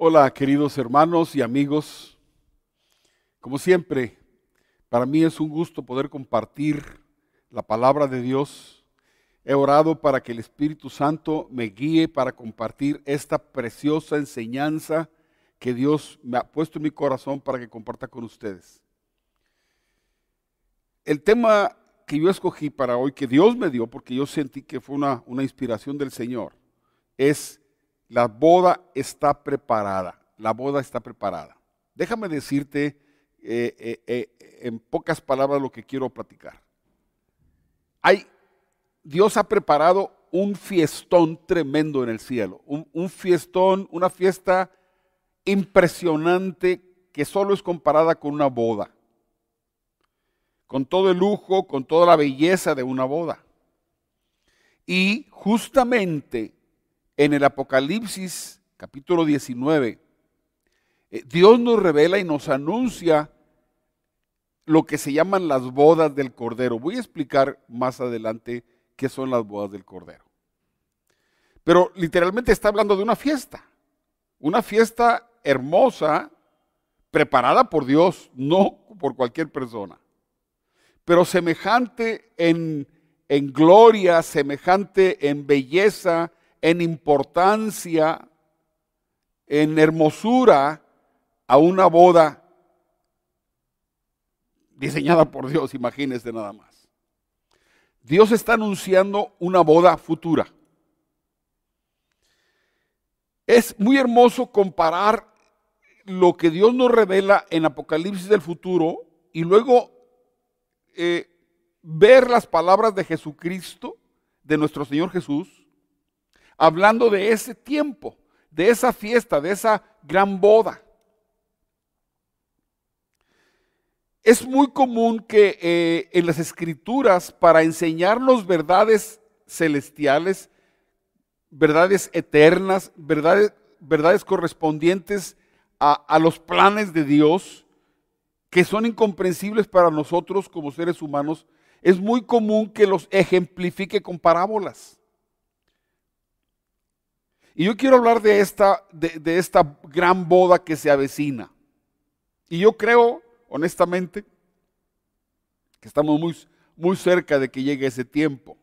Hola queridos hermanos y amigos. Como siempre, para mí es un gusto poder compartir la palabra de Dios. He orado para que el Espíritu Santo me guíe para compartir esta preciosa enseñanza que Dios me ha puesto en mi corazón para que comparta con ustedes. El tema que yo escogí para hoy, que Dios me dio, porque yo sentí que fue una, una inspiración del Señor, es la boda está preparada. La boda está preparada. Déjame decirte eh, eh, eh, en pocas palabras lo que quiero platicar. Dios ha preparado un fiestón tremendo en el cielo. Un, un fiestón, una fiesta impresionante que solo es comparada con una boda. Con todo el lujo, con toda la belleza de una boda. Y justamente en el Apocalipsis capítulo 19, eh, Dios nos revela y nos anuncia lo que se llaman las bodas del Cordero. Voy a explicar más adelante qué son las bodas del Cordero. Pero literalmente está hablando de una fiesta, una fiesta hermosa, preparada por Dios, no por cualquier persona, pero semejante en, en gloria, semejante en belleza, en importancia, en hermosura a una boda diseñada por Dios, imagínense nada más. Dios está anunciando una boda futura. Es muy hermoso comparar lo que Dios nos revela en Apocalipsis del futuro y luego eh, ver las palabras de Jesucristo, de nuestro Señor Jesús, hablando de ese tiempo, de esa fiesta, de esa gran boda. Es muy común que eh, en las escrituras, para enseñarnos verdades celestiales, verdades eternas, verdades, verdades correspondientes a, a los planes de Dios, que son incomprensibles para nosotros como seres humanos, es muy común que los ejemplifique con parábolas. Y yo quiero hablar de esta, de, esta gran boda que se avecina. Y yo creo, honestamente, que estamos muy, muy cerca de que llegue ese tiempo.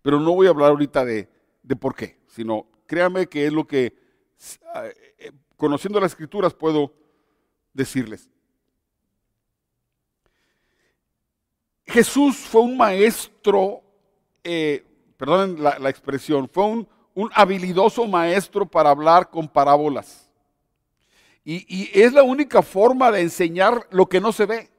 Pero no voy a hablar ahorita de, de por qué, sino créame que es lo que, eh, conociendo las escrituras, puedo decirles. Jesús fue un maestro, eh, perdonen la, la expresión, fue un un habilidoso maestro para hablar con parábolas. Y, es la única forma de enseñar lo que no se ve.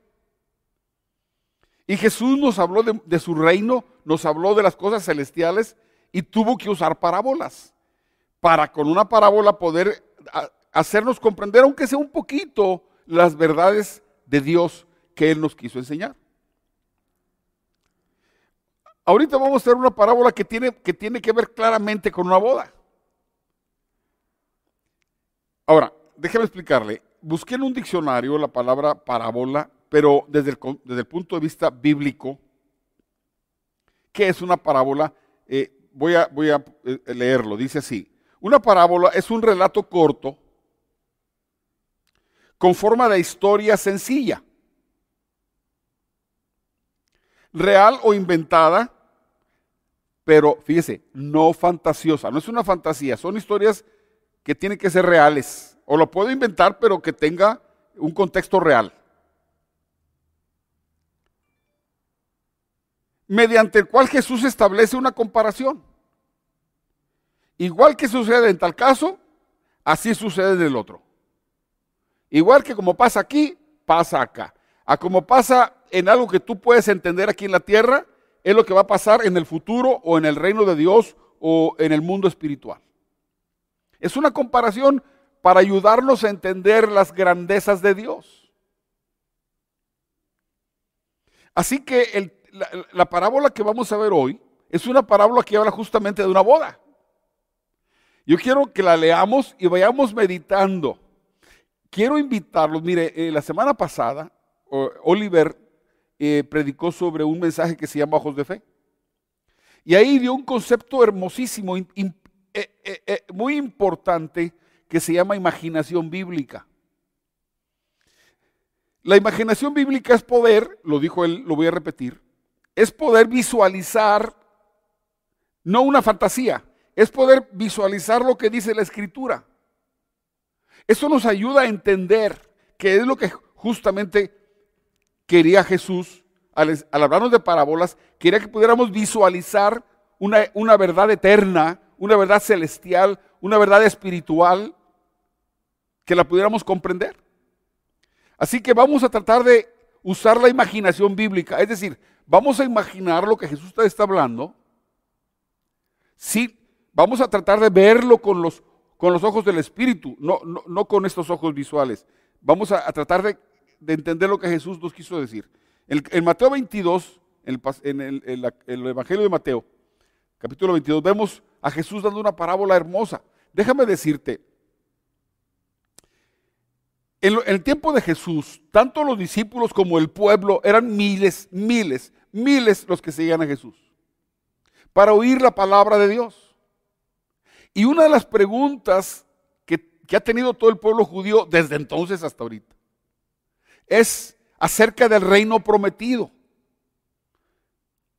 Y Jesús nos habló de, su reino, nos habló de las cosas celestiales y tuvo que usar parábolas para con una parábola poder hacernos comprender, aunque sea un poquito, las verdades de Dios que Él nos quiso enseñar. Ahorita vamos a hacer una parábola que tiene, que tiene que ver claramente con una boda. Ahora, déjeme explicarle. Busqué en un diccionario la palabra parábola, pero desde el, desde el punto de vista bíblico, ¿qué es una parábola? Eh, voy, a, voy a eh, leerlo. Dice así. Una parábola es un relato corto con forma de historia sencilla real o inventada, pero fíjese, no fantasiosa, no es una fantasía, son historias que tienen que ser reales. O lo puedo inventar, pero que tenga un contexto real. Mediante el cual Jesús establece una comparación. Igual que sucede en tal caso, así sucede en el otro. Igual que como pasa aquí, pasa acá. A como pasa en algo que tú puedes entender aquí en la tierra, es lo que va a pasar en el futuro o en el reino de Dios o en el mundo espiritual. Es una comparación para ayudarnos a entender las grandezas de Dios. Así que la, la parábola que vamos a ver hoy es una parábola que habla justamente de una boda. Yo quiero que la leamos y vayamos meditando. Quiero invitarlos, mire, eh, la semana pasada Oliver eh, predicó sobre un mensaje que se llama Ojos de Fe. Y ahí dio un concepto hermosísimo, eh, eh, muy importante, que se llama imaginación bíblica. La imaginación bíblica es poder, lo dijo él, lo voy a repetir, es poder visualizar, no una fantasía, es poder visualizar lo que dice la escritura. Eso nos ayuda a entender que es lo que justamente quería Jesús al, hablarnos de parábolas, quería que pudiéramos visualizar una, una verdad eterna, una verdad celestial, una verdad espiritual, que la pudiéramos comprender. Así que vamos a tratar de usar la imaginación bíblica, es decir, vamos a imaginar lo que Jesús está hablando. Sí, vamos a tratar de verlo con los, con los ojos del Espíritu, no, no, con estos ojos visuales. Vamos a, tratar de, entender lo que Jesús nos quiso decir. En, Mateo 22, en, el, el Evangelio de Mateo, capítulo 22, vemos a Jesús dando una parábola hermosa. Déjame decirte, en, el tiempo de Jesús, tanto los discípulos como el pueblo eran miles, miles, miles los que seguían a Jesús para oír la palabra de Dios. Y una de las preguntas que, que ha tenido todo el pueblo judío desde entonces hasta ahorita es acerca del reino prometido.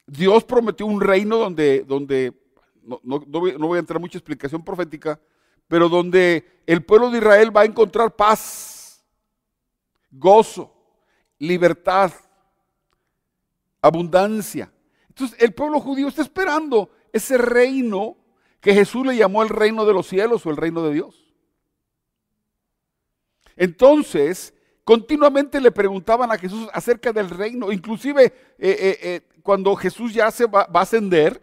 Dios prometió un reino donde, donde no, voy, no, voy, a entrar en mucha explicación profética, pero donde el pueblo de Israel va a encontrar paz, gozo, libertad, abundancia. Entonces el pueblo judío está esperando ese reino que Jesús le llamó el reino de los cielos o el reino de Dios. Entonces, continuamente le preguntaban a Jesús acerca del reino, inclusive eh, eh, eh, cuando Jesús ya se va, a ascender,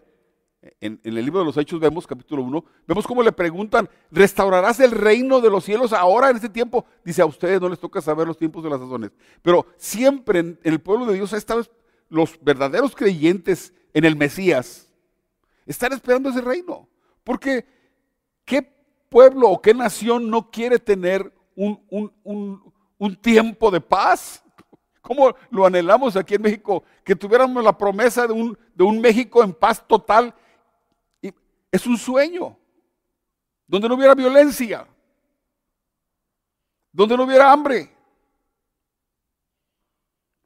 en, el libro de los Hechos vemos, capítulo 1, vemos cómo le preguntan, ¿restaurarás el reino de los cielos ahora en este tiempo? Dice, a ustedes no les toca saber los tiempos de las sazones. Pero siempre en, el pueblo de Dios, esta vez los verdaderos creyentes en el Mesías están esperando ese reino. Porque, ¿qué pueblo o qué nación no quiere tener un, un tiempo de paz? ¿Cómo lo anhelamos aquí en México? Que tuviéramos la promesa de un, de un México en paz total es un sueño, donde no hubiera violencia, donde no hubiera hambre.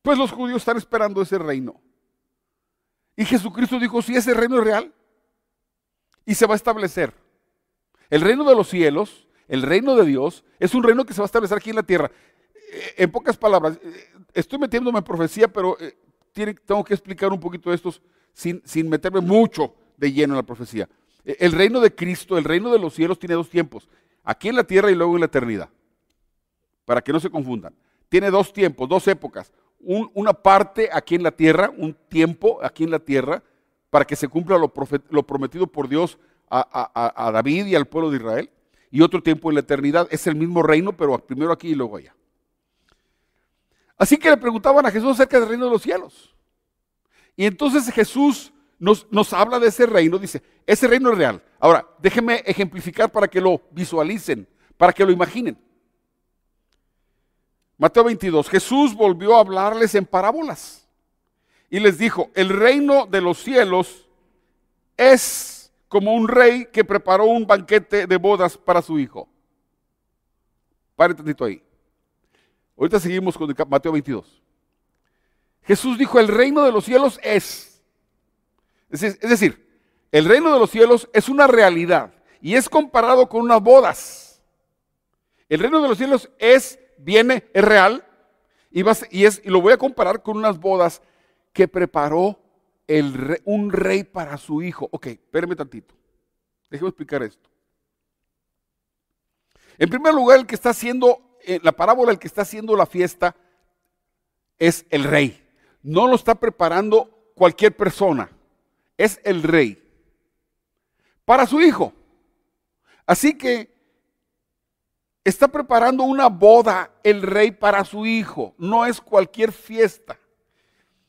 Pues los judíos están esperando ese reino. Y Jesucristo dijo, si ese reino es real, y se va a establecer. El reino de los cielos, el reino de Dios, es un reino que se va a establecer aquí en la tierra. Eh, en pocas palabras, eh, estoy metiéndome en profecía, pero eh, tengo que explicar un poquito esto sin, sin meterme mucho de lleno en la profecía. El reino de Cristo, el reino de los cielos tiene dos tiempos, aquí en la tierra y luego en la eternidad, para que no se confundan. Tiene dos tiempos, dos épocas. una parte aquí en la tierra, un tiempo aquí en la tierra, para que se cumpla lo, prometido por Dios a, David y al pueblo de Israel. Y otro tiempo en la eternidad. Es el mismo reino, pero primero aquí y luego allá. Así que le preguntaban a Jesús acerca del reino de los cielos. Y entonces Jesús nos, habla de ese reino, dice, ese reino es real. Ahora, déjenme ejemplificar para que lo visualicen, para que lo imaginen. Mateo 22, Jesús volvió a hablarles en parábolas y les dijo, el reino de los cielos es como un rey que preparó un banquete de bodas para su hijo. Pare tantito ahí. Ahorita seguimos con Mateo 22. Jesús dijo, el reino de los cielos es es decir, el reino de los cielos es una realidad y es comparado con unas bodas. El reino de los cielos es, viene, es real y, es, y lo voy a comparar con unas bodas que preparó un rey para su hijo. Ok, espérame tantito. Déjeme explicar esto. En primer lugar, el que está haciendo, eh, la parábola, el que está haciendo la fiesta es el rey. No lo está preparando cualquier persona es el rey para su hijo. Así que está preparando una boda el rey para su hijo. No es cualquier fiesta.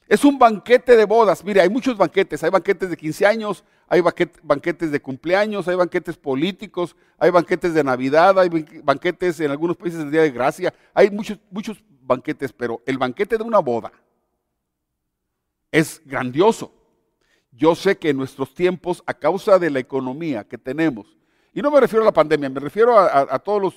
Es un banquete de bodas. Mire, hay muchos banquetes. Hay banquetes de 15 años, hay banquetes de cumpleaños, hay banquetes políticos, hay banquetes de Navidad, hay banquetes en algunos países del Día de Gracia. Hay muchos, muchos banquetes, pero el banquete de una boda es grandioso. Yo sé que en nuestros tiempos, a causa de la economía que tenemos Y no me refiero a la pandemia, me refiero a, todos los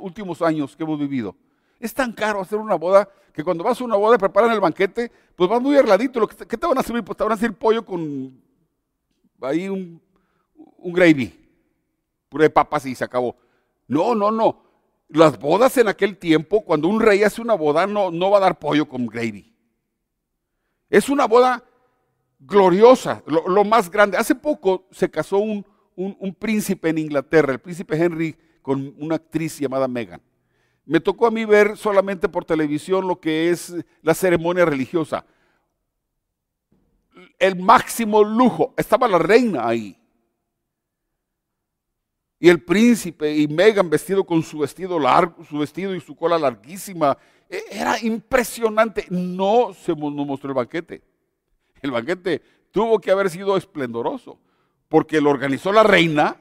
últimos años que hemos vivido. Es tan caro hacer una boda que cuando vas a una boda y preparan el banquete, pues vas muy arladito. ¿Qué te van a servir? Pues te van a servir pollo con ahí un, un gravy, pura de papas y se acabó. No, no, no. Las bodas en aquel tiempo, cuando un rey hace una boda, no, no va a dar pollo con gravy. Es una boda gloriosa, lo, más grande. Hace poco se casó un, un, príncipe en Inglaterra, el príncipe Henry, con una actriz llamada Meghan. Me tocó a mí ver solamente por televisión lo que es la ceremonia religiosa. El máximo lujo. Estaba la reina ahí. Y el príncipe y Megan vestido con su vestido largo, su vestido y su cola larguísima. E, era impresionante. No se mostró el banquete. El banquete tuvo que haber sido esplendoroso, porque lo organizó la reina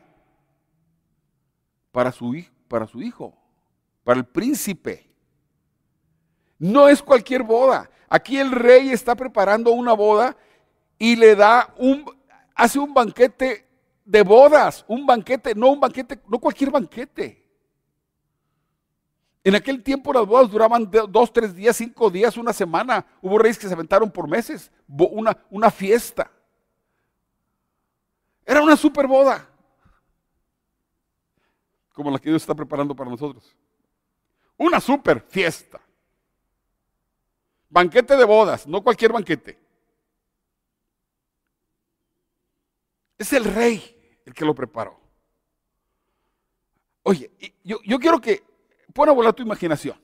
para su, para su hijo, para el príncipe. No es cualquier boda. Aquí el rey está preparando una boda y le da un, hace un banquete de bodas, un banquete, no un banquete, no cualquier banquete. En aquel tiempo las bodas duraban dos, tres días, cinco días, una semana. Hubo reyes que se aventaron por meses, una, una fiesta. Era una super boda, como la que Dios está preparando para nosotros. Una super fiesta. Banquete de bodas, no cualquier banquete. Es el rey el que lo preparó. Oye, yo, quiero que pon a volar tu imaginación.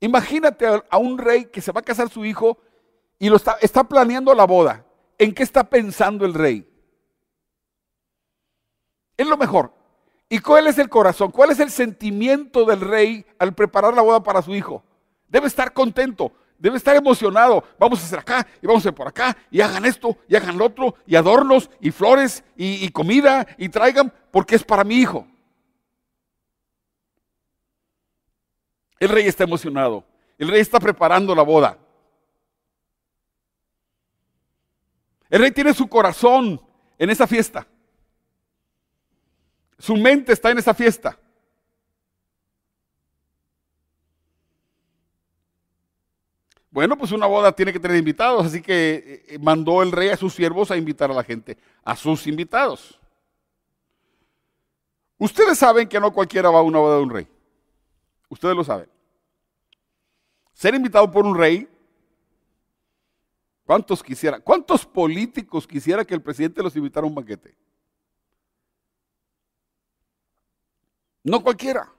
Imagínate a, un rey que se va a casar su hijo y lo está, está planeando la boda. ¿En qué está pensando el rey? Es lo mejor. ¿Y cuál es el corazón? ¿Cuál es el sentimiento del rey al preparar la boda para su hijo? Debe estar contento debe estar emocionado. Vamos a hacer acá y vamos a hacer por acá y hagan esto y hagan lo otro y adornos y flores y, comida y traigan porque es para mi hijo. El rey está emocionado. El rey está preparando la boda. El rey tiene su corazón en esa fiesta. Su mente está en esa fiesta. Bueno, pues una boda tiene que tener invitados, así que eh, eh, mandó el rey a sus siervos a invitar a la gente, a sus invitados. Ustedes saben que no cualquiera va a una boda de un rey. Ustedes lo saben. Ser invitado por un rey, ¿cuántos quisiera? ¿Cuántos políticos quisiera que el presidente los invitara a un banquete? No cualquiera.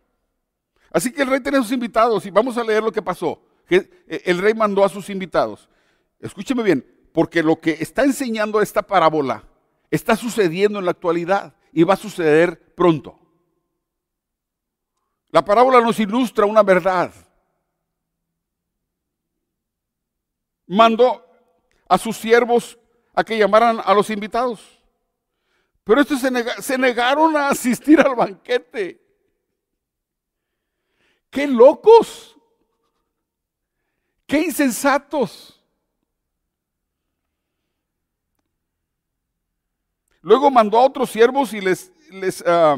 Así que el rey tiene sus invitados y vamos a leer lo que pasó eh, el rey mandó a sus invitados. Escúcheme bien, porque lo que está enseñando esta parábola está sucediendo en la actualidad y va a suceder pronto. La parábola nos ilustra una verdad. Mandó a sus siervos a que llamaran a los invitados. Pero estos se, negaron a asistir al banquete. ¡Qué locos! ¡Qué insensatos! Luego mandó a otros siervos y les, ah,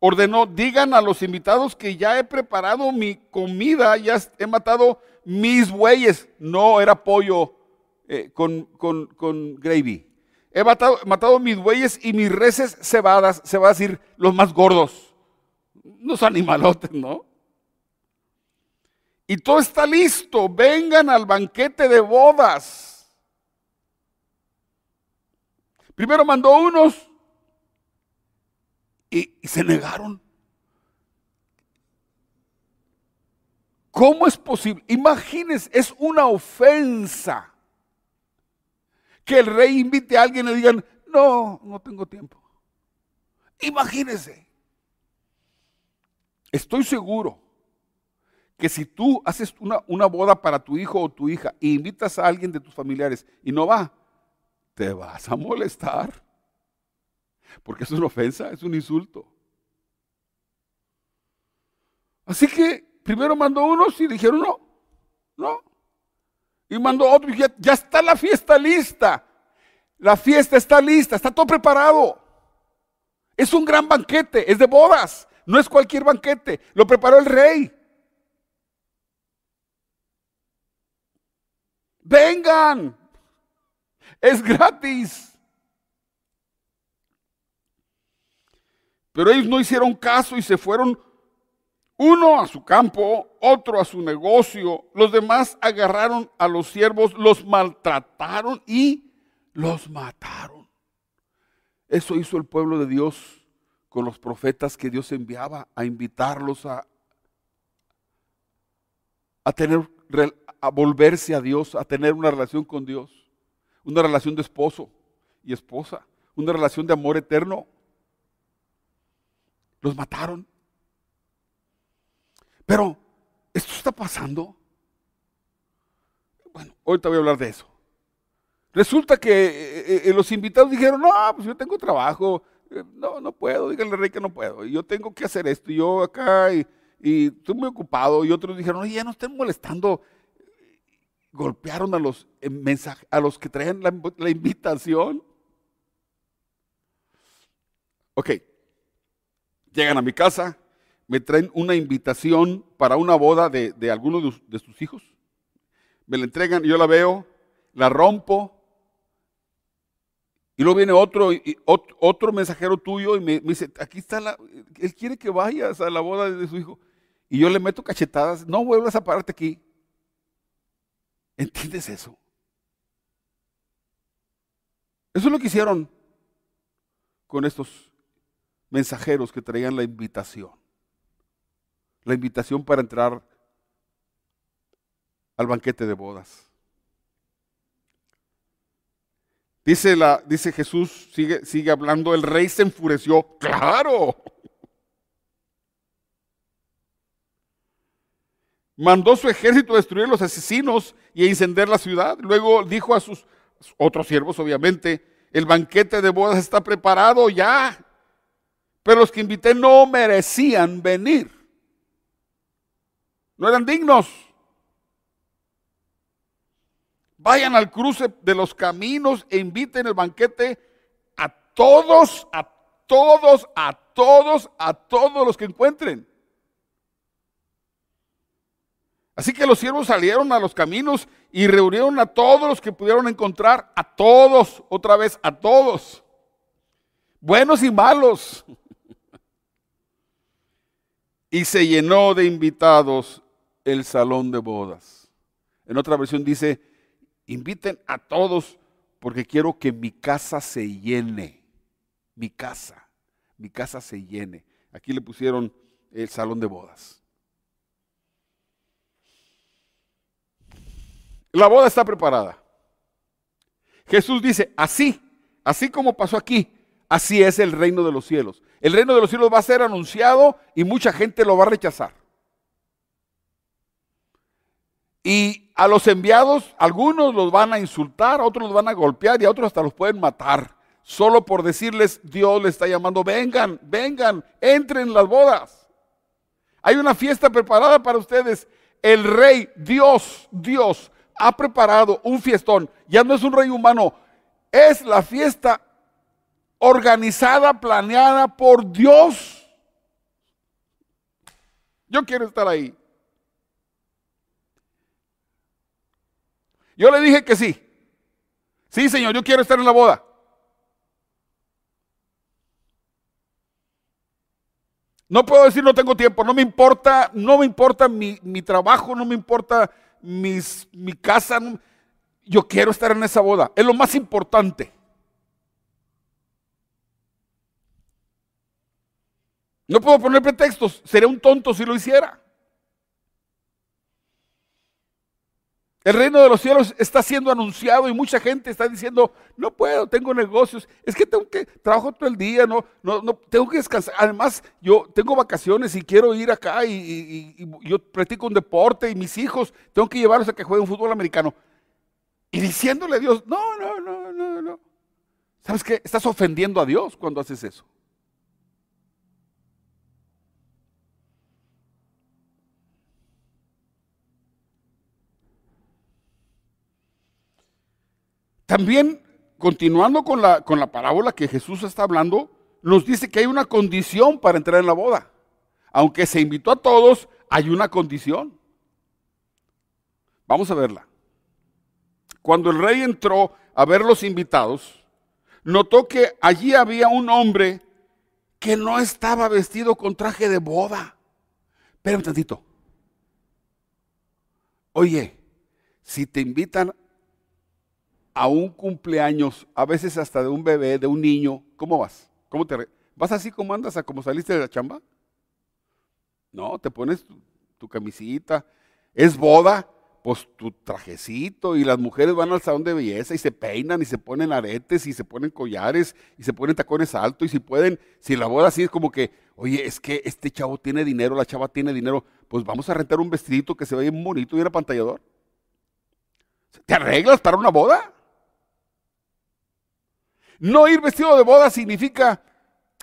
ordenó, digan a los invitados que ya he preparado mi comida, ya he matado mis bueyes. No era pollo eh, con, con, gravy. He matado, matado, mis bueyes y mis reses cebadas, se va a decir los más gordos. Unos animalotes, ¿no? Y todo está listo, vengan al banquete de bodas. Primero mandó unos y, se negaron. ¿Cómo es posible? Imagínense, es una ofensa que el rey invite a alguien y digan, no, no tengo tiempo. Imagínense. Estoy seguro que si tú haces una, una, boda para tu hijo o tu hija e invitas a alguien de tus familiares y no va, te vas a molestar. Porque es una ofensa, es un insulto. Así que primero mandó unos y dijeron no, no. Y mandó otro y ya, ya está la fiesta lista. La fiesta está lista, está todo preparado. Es un gran banquete, es de bodas, no es cualquier banquete, lo preparó el rey. Vengan, es gratis. Pero ellos no hicieron caso y se fueron uno a su campo, otro a su negocio. Los demás agarraron a los siervos, los maltrataron y los mataron. Eso hizo el pueblo de Dios con los profetas que Dios enviaba a invitarlos a, a tener a volverse a Dios, a tener una relación con Dios, una relación de esposo y esposa, una relación de amor eterno. Los mataron. Pero, ¿esto está pasando? Bueno, ahorita voy a hablar de eso. Resulta que eh, eh, los invitados dijeron, no, pues yo tengo trabajo, eh, no, no puedo, díganle al rey que no puedo, yo tengo que hacer esto, yo acá, y, estoy muy ocupado, y otros dijeron, oye, ya no estén molestando, golpearon a los, a los que traían la, invitación. Ok, llegan a mi casa, me traen una invitación para una boda de, de alguno de, sus hijos. Me la entregan, yo la veo, la rompo. Y luego viene otro, otro, mensajero tuyo y me, dice, aquí está la, él quiere que vayas a la boda de su hijo. Y yo le meto cachetadas, no vuelvas a pararte aquí. ¿Entiendes eso? Eso es lo que hicieron con estos mensajeros que traían la invitación la invitación para entrar al banquete de bodas. Dice, Jesús, sigue, sigue hablando, el rey se enfureció. Claro. Mandó su ejército a destruir los asesinos y a encender la ciudad. Luego dijo a sus otros siervos, obviamente, el banquete de bodas está preparado ya. Pero los que invité no merecían venir. No eran dignos. Vayan al cruce de los caminos e inviten el banquete a todos, a todos, a todos, a todos los que encuentren. Así que los siervos salieron a los caminos y reunieron a todos los que pudieron encontrar, a todos, otra vez, a todos, buenos y malos. Y se llenó de invitados el salón de bodas. En otra versión dice, inviten a todos porque quiero que mi casa se llene. Mi casa, mi casa se llene. Aquí le pusieron el salón de bodas. La boda está preparada. Jesús dice, así, así como pasó aquí, así es el reino de los cielos. El reino de los cielos va a ser anunciado y mucha gente lo va a rechazar. Y a los enviados, algunos los van a insultar, otros los van a golpear y a otros hasta los pueden matar. Solo por decirles, Dios les está llamando, vengan, vengan, entren en las bodas. Hay una fiesta preparada para ustedes. El rey, Dios, Dios, ha preparado un fiestón. Ya no es un rey humano, es la fiesta organizada, planeada por Dios. Yo quiero estar ahí. Yo le dije que sí. Sí, Señor, yo quiero estar en la boda. No puedo decir no tengo tiempo, no me importa, no me importa mi, trabajo, no me importa mis, mi casa. yo quiero estar en esa boda. Es lo más importante. No puedo poner pretextos. Sería un tonto si lo hiciera. El reino de los cielos está siendo anunciado y mucha gente está diciendo, no puedo, tengo negocios, es que tengo que, trabajo todo el día, no, no, no tengo que descansar. Además, yo tengo vacaciones y quiero ir acá y, yo practico un deporte y mis hijos, tengo que llevarlos a que jueguen fútbol americano. Y diciéndole a Dios, no, no, no, no, no. ¿Sabes qué? Estás ofendiendo a Dios cuando haces eso. También, continuando con la, con la parábola que Jesús está hablando, nos dice que hay una condición para entrar en la boda. Aunque se invitó a todos, hay una condición. Vamos a verla. Cuando el rey entró a ver los invitados, notó que allí había un hombre que no estaba vestido con traje de boda. Espera un tantito. Oye, si te invitan a un cumpleaños, a veces hasta de un bebé, de un niño, ¿cómo vas? ¿Cómo te ¿Vas así como andas a como saliste de la chamba? No, te pones tu camisita. Es boda, pues tu trajecito y las mujeres van al salón de belleza y se peinan y se ponen aretes y se ponen collares y se ponen tacones altos y si pueden, si la boda así es como que, oye, es que este chavo tiene dinero, la chava tiene dinero, pues vamos a rentar un vestidito que se vea bien bonito y un apantallador. ¿Te arreglas para una boda? No ir vestido de boda significa,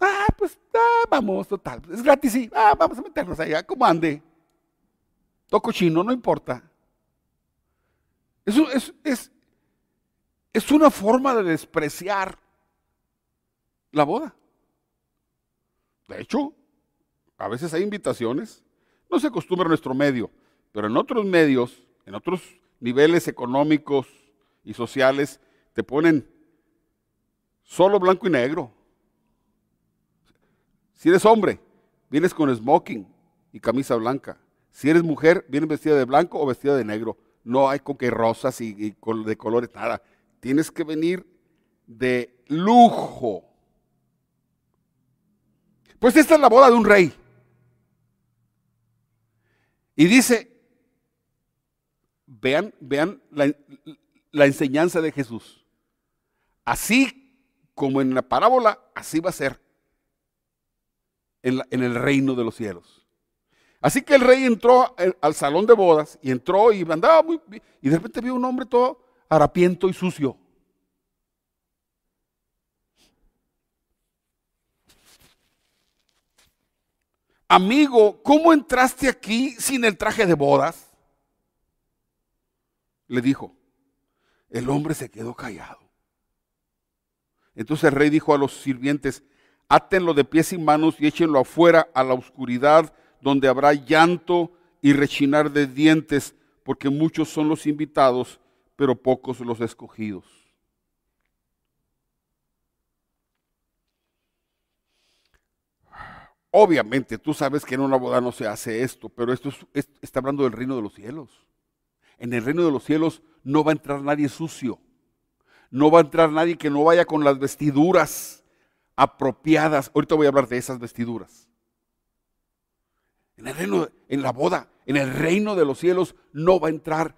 ah, pues ah, vamos, total, es gratis, sí, ah, vamos a meternos allá, como ande. Toco chino, no importa. Eso es, es, es una forma de despreciar la boda. De hecho, a veces hay invitaciones, no se acostumbra en nuestro medio, pero en otros medios, en otros niveles económicos y sociales, te ponen solo blanco y negro. Si eres hombre, vienes con smoking y camisa blanca. Si eres mujer, vienes vestida de blanco o vestida de negro no hay con que rosas y, de colores, nada. Tienes que venir de lujo. Pues esta es la boda de un rey. Y dice, vean, vean la, enseñanza de Jesús. Así como en la parábola, así va a ser en, el reino de los cielos. Así que el rey entró al salón de bodas y entró y andaba muy y de repente vio un hombre todo harapiento y sucio. Amigo, ¿cómo entraste aquí sin el traje de bodas? Le dijo. El hombre se quedó callado. Entonces el rey dijo a los sirvientes, átenlo de pies y manos y échenlo afuera a la oscuridad donde habrá llanto y rechinar de dientes, porque muchos son los invitados, pero pocos los escogidos. Obviamente, tú sabes que en una boda no se hace esto, pero esto está hablando del reino de los cielos. En el reino de los cielos no va a entrar nadie sucio. No va a entrar nadie que no vaya con las vestiduras apropiadas. Ahorita voy a hablar de esas vestiduras. En el reino, en la boda, en el reino de los cielos no va a entrar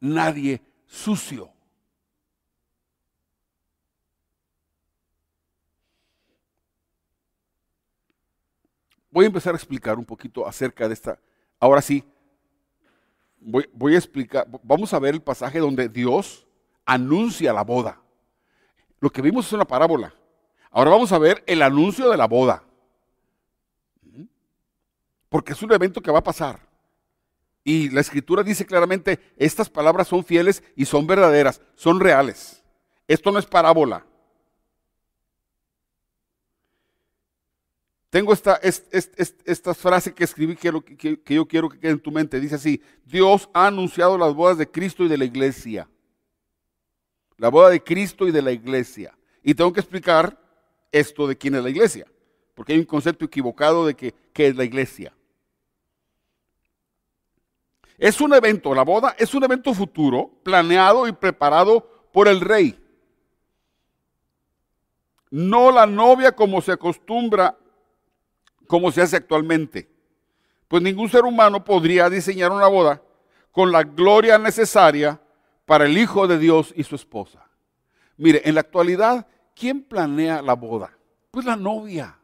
nadie sucio. Voy a empezar a explicar un poquito acerca de esta. Ahora sí, voy, voy a explicar, vamos a ver el pasaje donde Dios anuncia la boda. Lo que vimos es una parábola. Ahora vamos a ver el anuncio de la boda porque es un evento que va a pasar. Y la escritura dice claramente, estas palabras son fieles y son verdaderas, son reales. Esto no es parábola. Tengo esta, esta, frase que escribí que, que yo quiero que quede en tu mente. Dice así, Dios ha anunciado las bodas de Cristo y de la iglesia. La boda de Cristo y de la iglesia. Y tengo que explicar esto de quién es la iglesia. Porque hay un concepto equivocado de que, qué es la iglesia. Es un evento, la boda es un evento futuro, planeado y preparado por el rey. No la novia como se acostumbra, como se hace actualmente. Pues ningún ser humano podría diseñar una boda con la gloria necesaria para el Hijo de Dios y su esposa. Mire, en la actualidad, ¿quién planea la boda? Pues la novia.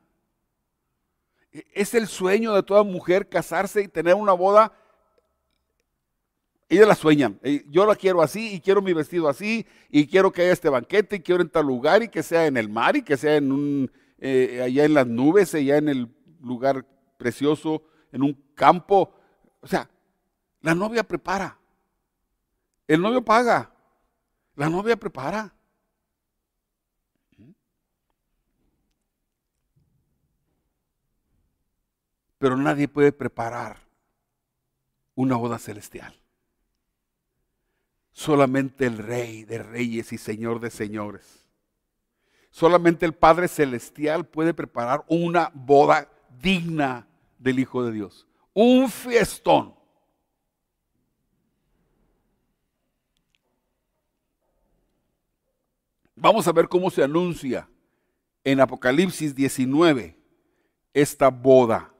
E-, es el sueño de toda mujer casarse y tener una boda ellas la sueñan. Eh, yo la quiero así y quiero mi vestido así y quiero que haya este banquete y quiero en tal lugar y que sea en el mar y que sea en un, eh, allá en las nubes, allá en el lugar precioso, en un campo. O sea, la novia prepara. El novio paga. La novia prepara. Pero nadie puede preparar una boda celestial. Solamente el Rey de Reyes y Señor de Señores. Solamente el Padre Celestial puede preparar una boda digna del Hijo de Dios. Un fiestón. Vamos a ver cómo se anuncia en Apocalipsis 19 esta boda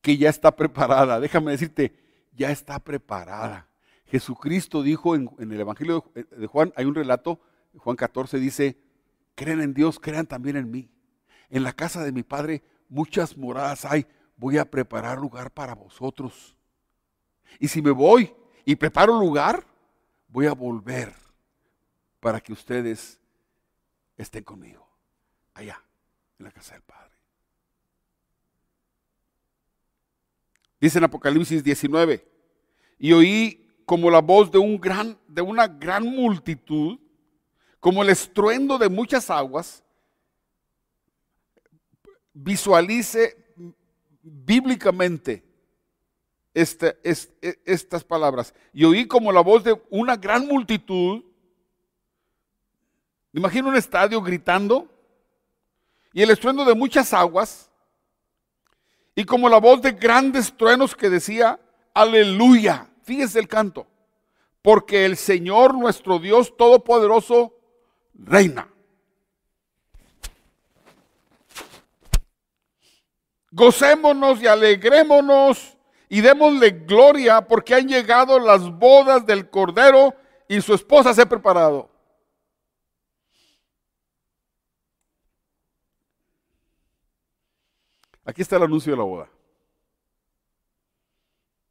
que ya está preparada. Déjame decirte, ya está preparada. Jesucristo dijo en, el Evangelio de Juan, hay un relato, Juan 14 dice, creen en Dios, crean también en mí. En la casa de mi Padre muchas moradas hay, voy a preparar lugar para vosotros. Y si me voy y preparo lugar, voy a volver para que ustedes estén conmigo, allá, en la casa del Padre. Dice en Apocalipsis 19, y oí como la voz de, un gran, de una gran multitud, como el estruendo de muchas aguas, visualice bíblicamente este, e, estas palabras. Y oí como la voz de una gran multitud me imagino un estadio gritando y el estruendo de muchas aguas y como la voz de grandes truenos que decía, aleluya. Fíjese el canto. Porque el Señor nuestro Dios Todopoderoso reina. Gocémonos y alegrémonos y démosle gloria porque han llegado las bodas del Cordero y su esposa se ha preparado. Aquí está el anuncio de la boda.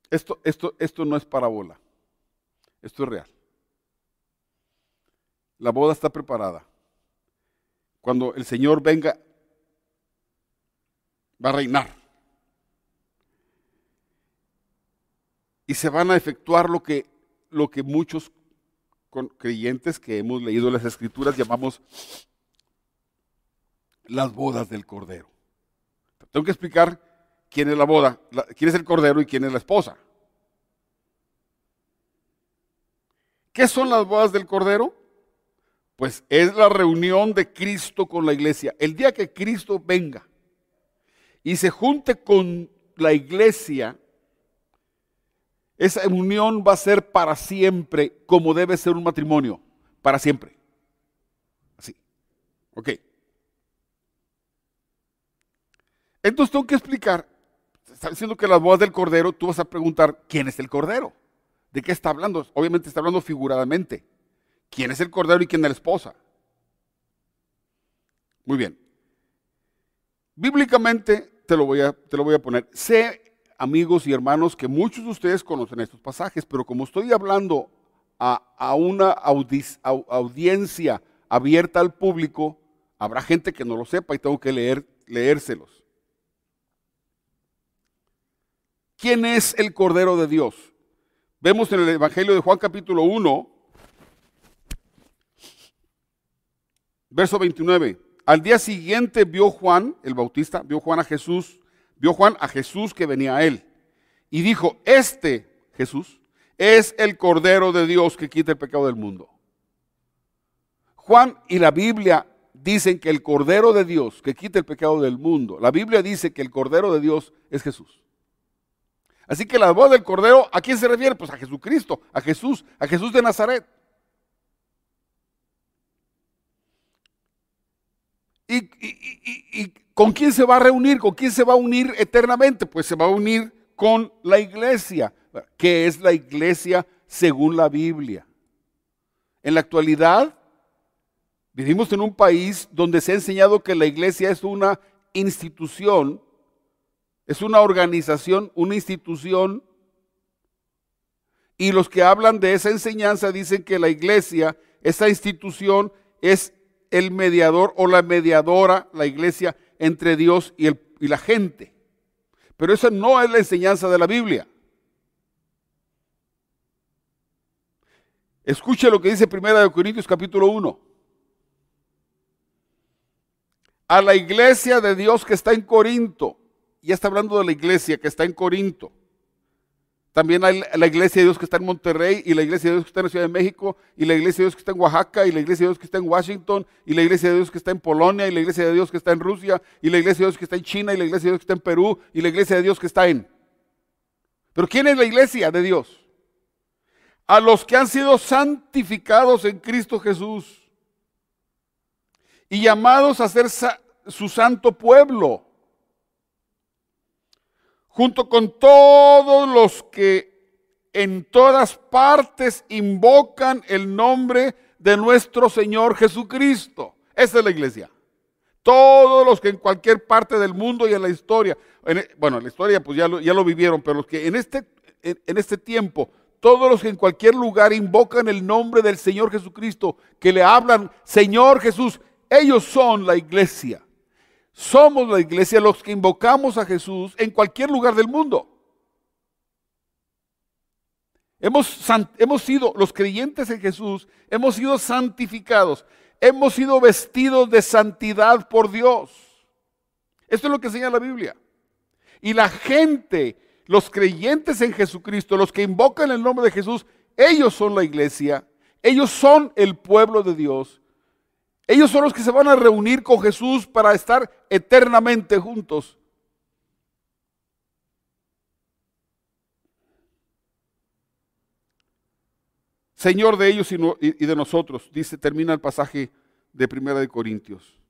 Esto, esto, esto no es parábola. Esto es real. La boda está preparada. Cuando el Señor venga, va a reinar. Y se van a efectuar lo que, lo que muchos creyentes que hemos leído las escrituras llamamos las bodas del Cordero. Tengo que explicar quién es la boda, quién es el cordero y quién es la esposa. ¿Qué son las bodas del cordero? Pues es la reunión de Cristo con la iglesia. El día que Cristo venga y se junte con la iglesia, esa unión va a ser para siempre como debe ser un matrimonio, para siempre. Así. Ok. Entonces tengo que explicar, está diciendo que las bodas del Cordero, tú vas a preguntar, ¿quién es el Cordero? ¿De qué está hablando? Obviamente está hablando figuradamente. ¿Quién es el Cordero y quién es la esposa? Muy bien. Bíblicamente te lo voy a, te lo voy a poner. Sé, amigos y hermanos, que muchos de ustedes conocen estos pasajes, pero como estoy hablando a, una audiencia abierta al público, habrá gente que no lo sepa y tengo que leer, leérselos. ¿Quién es el Cordero de Dios? Vemos en el Evangelio de Juan capítulo 1, verso 29. Al día siguiente vio Juan, el Bautista, vio Juan a Jesús, vio Juan a Jesús que venía a él. Y dijo, este Jesús es el Cordero de Dios que quita el pecado del mundo. Juan y la Biblia dicen que el Cordero de Dios que quita el pecado del mundo, la Biblia dice que el Cordero de Dios es Jesús. Así que la voz del Cordero, ¿a quién se refiere? Pues a Jesucristo, a Jesús, a Jesús de Nazaret. ¿Y, con quién se va a reunir? ¿Con quién se va a unir eternamente? Pues se va a unir con la iglesia, que es la iglesia según la Biblia. En la actualidad, vivimos en un país donde se ha enseñado que la iglesia es una institución es una organización, una institución. Y los que hablan de esa enseñanza dicen que la iglesia, esa institución, es el mediador o la mediadora, la iglesia, entre Dios y, el, y la gente. Pero esa no es la enseñanza de la Biblia. Escuche lo que dice Primera de Corintios capítulo 1. A la iglesia de Dios que está en Corinto, ya está hablando de la iglesia que está en Corinto. También hay la iglesia de Dios que está en Monterrey y la iglesia de Dios que está en la Ciudad de México y la iglesia de Dios que está en Oaxaca y la iglesia de Dios que está en Washington y la iglesia de Dios que está en Polonia y la iglesia de Dios que está en Rusia y la iglesia de Dios que está en China y la iglesia de Dios que está en Perú y la iglesia de Dios que está en... Pero ¿quién es la iglesia de Dios? A los que han sido santificados en Cristo Jesús y llamados a ser su santo pueblo junto con todos los que en todas partes invocan el nombre de nuestro Señor Jesucristo. Esa es la iglesia. Todos los que en cualquier parte del mundo y en la historia, e, bueno, en la historia pues ya lo, ya lo vivieron, pero los que en este, en este tiempo, todos los que en cualquier lugar invocan el nombre del Señor Jesucristo, que le hablan, Señor Jesús, ellos son la iglesia. Somos la iglesia los que invocamos a Jesús en cualquier lugar del mundo. Hemos, sido, los creyentes en Jesús, hemos sido santificados, hemos sido vestidos de santidad por Dios. Esto es lo que enseña la Biblia. Y la gente, los creyentes en Jesucristo, los que invocan el nombre de Jesús, ellos son la iglesia, ellos son el pueblo de Dios ellos son los que se van a reunir con Jesús para estar eternamente juntos. Señor de ellos y de nosotros, dice, termina el pasaje de Primera de Corintios.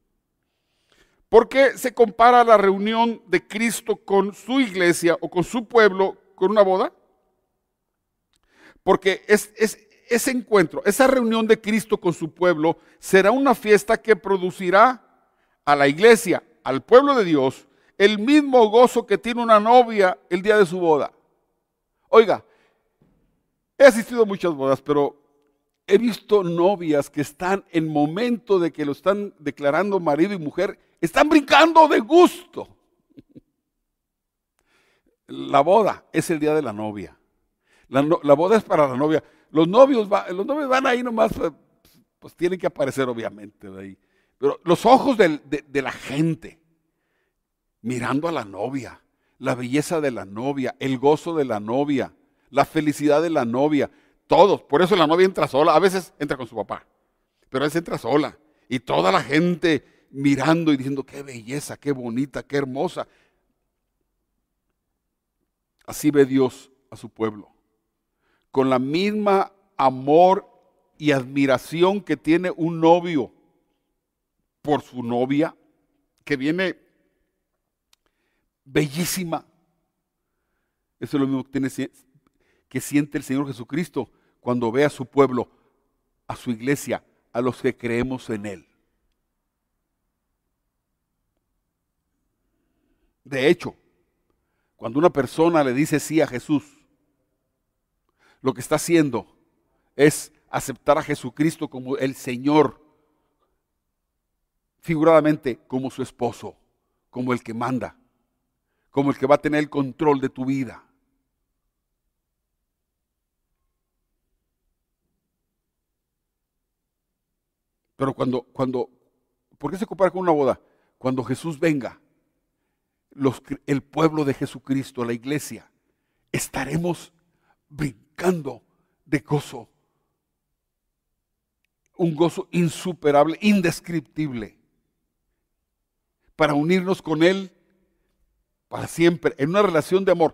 ¿Por qué se compara la reunión de Cristo con su iglesia o con su pueblo con una boda? Porque es, es, ese encuentro, esa reunión de Cristo con su pueblo, será una fiesta que producirá a la iglesia, al pueblo de Dios, el mismo gozo que tiene una novia el día de su boda. Oiga, he asistido a muchas bodas, pero he visto novias que están en momento de que lo están declarando marido y mujer, están brincando de gusto. La boda es el día de la novia. La, la boda es para la novia. Los novios, los novios van ahí nomás, pues, pues tienen que aparecer obviamente de ahí. Pero los ojos de, de la gente, mirando a la novia, la belleza de la novia, el gozo de la novia, la felicidad de la novia, todos. Por eso la novia entra sola, a veces entra con su papá, pero a veces entra sola. Y toda la gente mirando y diciendo, qué belleza, qué bonita, qué hermosa. Así ve Dios a su pueblo con la misma amor y admiración que tiene un novio por su novia, que viene bellísima. Eso es lo mismo que, tiene, que siente el Señor Jesucristo cuando ve a su pueblo, a su iglesia, a los que creemos en Él. De hecho, cuando una persona le dice sí a Jesús, lo que está haciendo es aceptar a Jesucristo como el Señor, figuradamente como su esposo, como el que manda, como el que va a tener el control de tu vida. Pero cuando, cuando, ¿por qué se compara con una boda? Cuando Jesús venga, el pueblo de Jesucristo, la iglesia, estaremos brincando de gozo. Un gozo insuperable, indescriptible. Para unirnos con Él para siempre, en una relación de amor.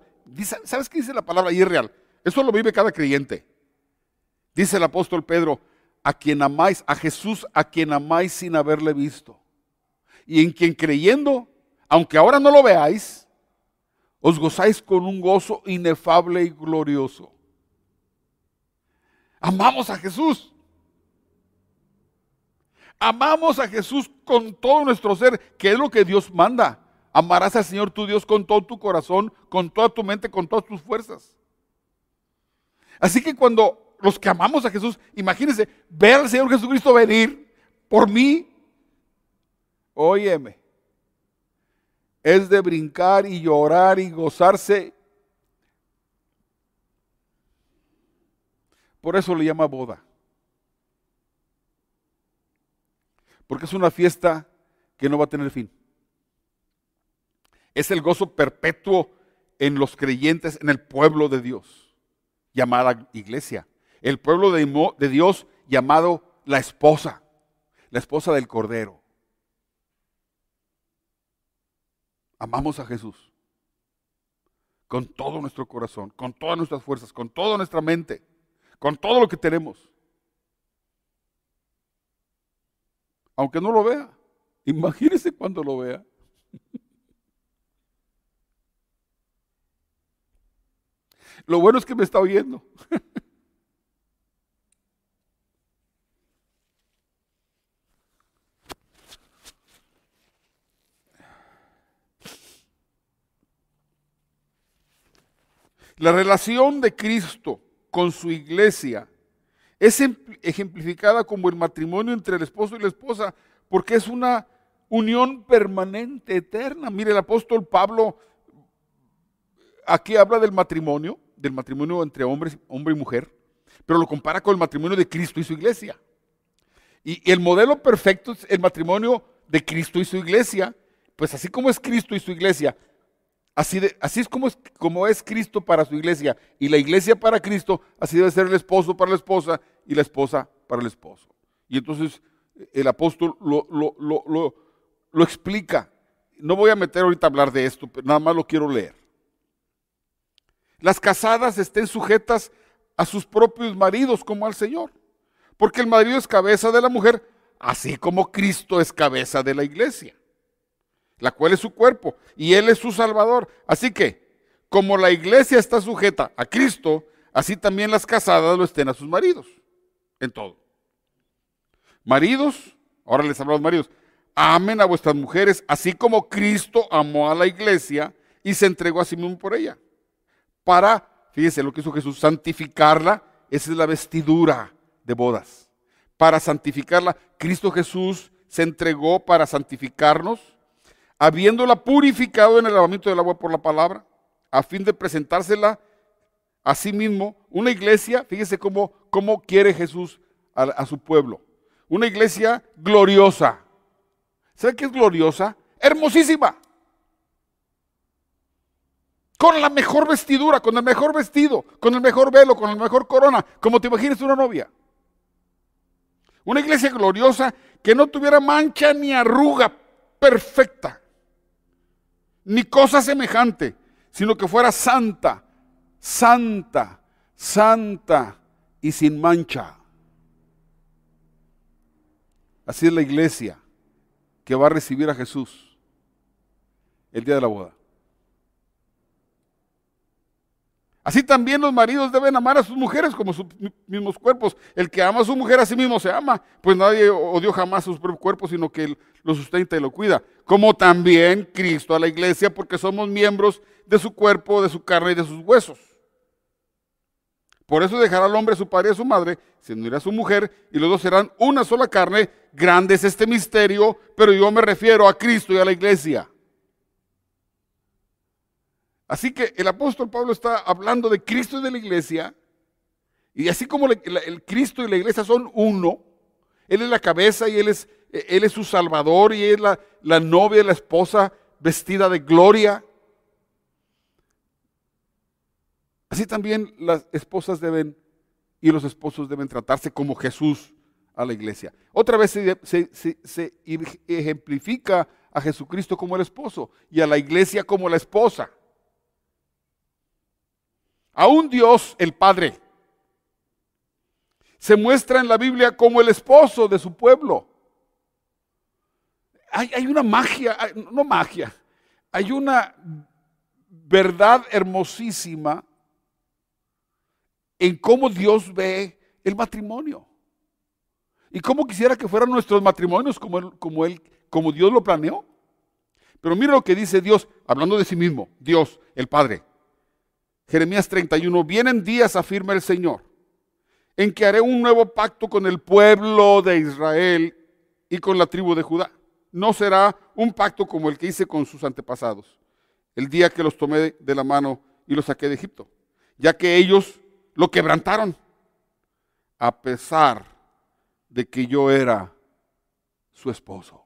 ¿Sabes qué dice la palabra es real? Eso lo vive cada creyente. Dice el apóstol Pedro, a quien amáis, a Jesús, a quien amáis sin haberle visto. Y en quien creyendo, aunque ahora no lo veáis, os gozáis con un gozo inefable y glorioso. Amamos a Jesús. Amamos a Jesús con todo nuestro ser, que es lo que Dios manda. Amarás al Señor tu Dios con todo tu corazón, con toda tu mente, con todas tus fuerzas. Así que cuando los que amamos a Jesús, imagínense, ver al Señor Jesucristo venir por mí, óyeme, es de brincar y llorar y gozarse. Por eso le llama boda. Porque es una fiesta que no va a tener fin. Es el gozo perpetuo en los creyentes, en el pueblo de Dios, llamada iglesia. El pueblo de, Dios llamado la esposa, la esposa del Cordero. Amamos a Jesús con todo nuestro corazón, con todas nuestras fuerzas, con toda nuestra mente, con todo lo que tenemos. Aunque no lo vea, imagínese cuando lo vea. Lo bueno es que me está oyendo. La relación de Cristo con su iglesia es em, ejemplificada como el matrimonio entre el esposo y la esposa, porque es una unión permanente, eterna. Mire, el apóstol Pablo aquí habla del matrimonio, del matrimonio entre hombres, hombre y mujer, pero lo compara con el matrimonio de Cristo y su iglesia. Y, el modelo perfecto es el matrimonio de Cristo y su iglesia. Pues así como es Cristo y su iglesia, Así, así es, como es como es Cristo para su iglesia y la iglesia para Cristo, así debe ser el esposo para la esposa y la esposa para el esposo. Y entonces el apóstol lo, lo, explica. No voy a meter ahorita a hablar de esto, pero nada más lo quiero leer. Las casadas estén sujetas a sus propios maridos como al Señor, porque el marido es cabeza de la mujer, así como Cristo es cabeza de la iglesia la cual es su cuerpo, y Él es su Salvador. Así que, como la iglesia está sujeta a Cristo, así también las casadas lo estén a sus maridos, en todo. Maridos, ahora les hablo a los maridos, amen a vuestras mujeres, así como Cristo amó a la iglesia y se entregó a sí mismo por ella. Para, fíjense lo que hizo Jesús, santificarla, esa es la vestidura de bodas. Para santificarla, Cristo Jesús se entregó para santificarnos habiéndola purificado en el lavamiento del agua por la palabra, a fin de presentársela a sí mismo, una iglesia, fíjese cómo, cómo quiere Jesús a, a su pueblo, una iglesia gloriosa. ¿Sabe qué es gloriosa? Hermosísima. Con la mejor vestidura, con el mejor vestido, con el mejor velo, con la mejor corona, como te imaginas una novia. Una iglesia gloriosa que no tuviera mancha ni arruga, perfecta ni cosa semejante, sino que fuera santa, santa, santa y sin mancha. Así es la iglesia que va a recibir a Jesús el día de la boda. Así también los maridos deben amar a sus mujeres como sus mismos cuerpos. El que ama a su mujer a sí mismo se ama, pues nadie odió jamás sus propios cuerpos, sino que lo sustenta y lo cuida. Como también Cristo a la iglesia, porque somos miembros de su cuerpo, de su carne y de sus huesos. Por eso dejará al hombre a su padre y a su madre, se unirá a su mujer, y los dos serán una sola carne. Grande es este misterio, pero yo me refiero a Cristo y a la iglesia. Así que el apóstol Pablo está hablando de Cristo y de la iglesia, y así como el, Cristo y la iglesia son uno, Él es la cabeza y Él es, él es su Salvador y es la, la novia, la esposa vestida de gloria. Así también las esposas deben y los esposos deben tratarse como Jesús a la iglesia. Otra vez se, se, ejemplifica a Jesucristo como el esposo y a la iglesia como la esposa. Aún Dios, el Padre, se muestra en la Biblia como el esposo de su pueblo. Hay, una magia, no magia, hay una verdad hermosísima en cómo Dios ve el matrimonio. Y cómo quisiera que fueran nuestros matrimonios como, como, él, como Dios lo planeó. Pero mira lo que dice Dios, hablando de sí mismo, Dios, el Padre. Jeremías 31, vienen días, afirma el Señor, en que haré un nuevo pacto con el pueblo de Israel y con la tribu de Judá. No será un pacto como el que hice con sus antepasados, el día que los tomé de la mano y los saqué de Egipto, ya que ellos lo quebrantaron, a pesar de que yo era su esposo.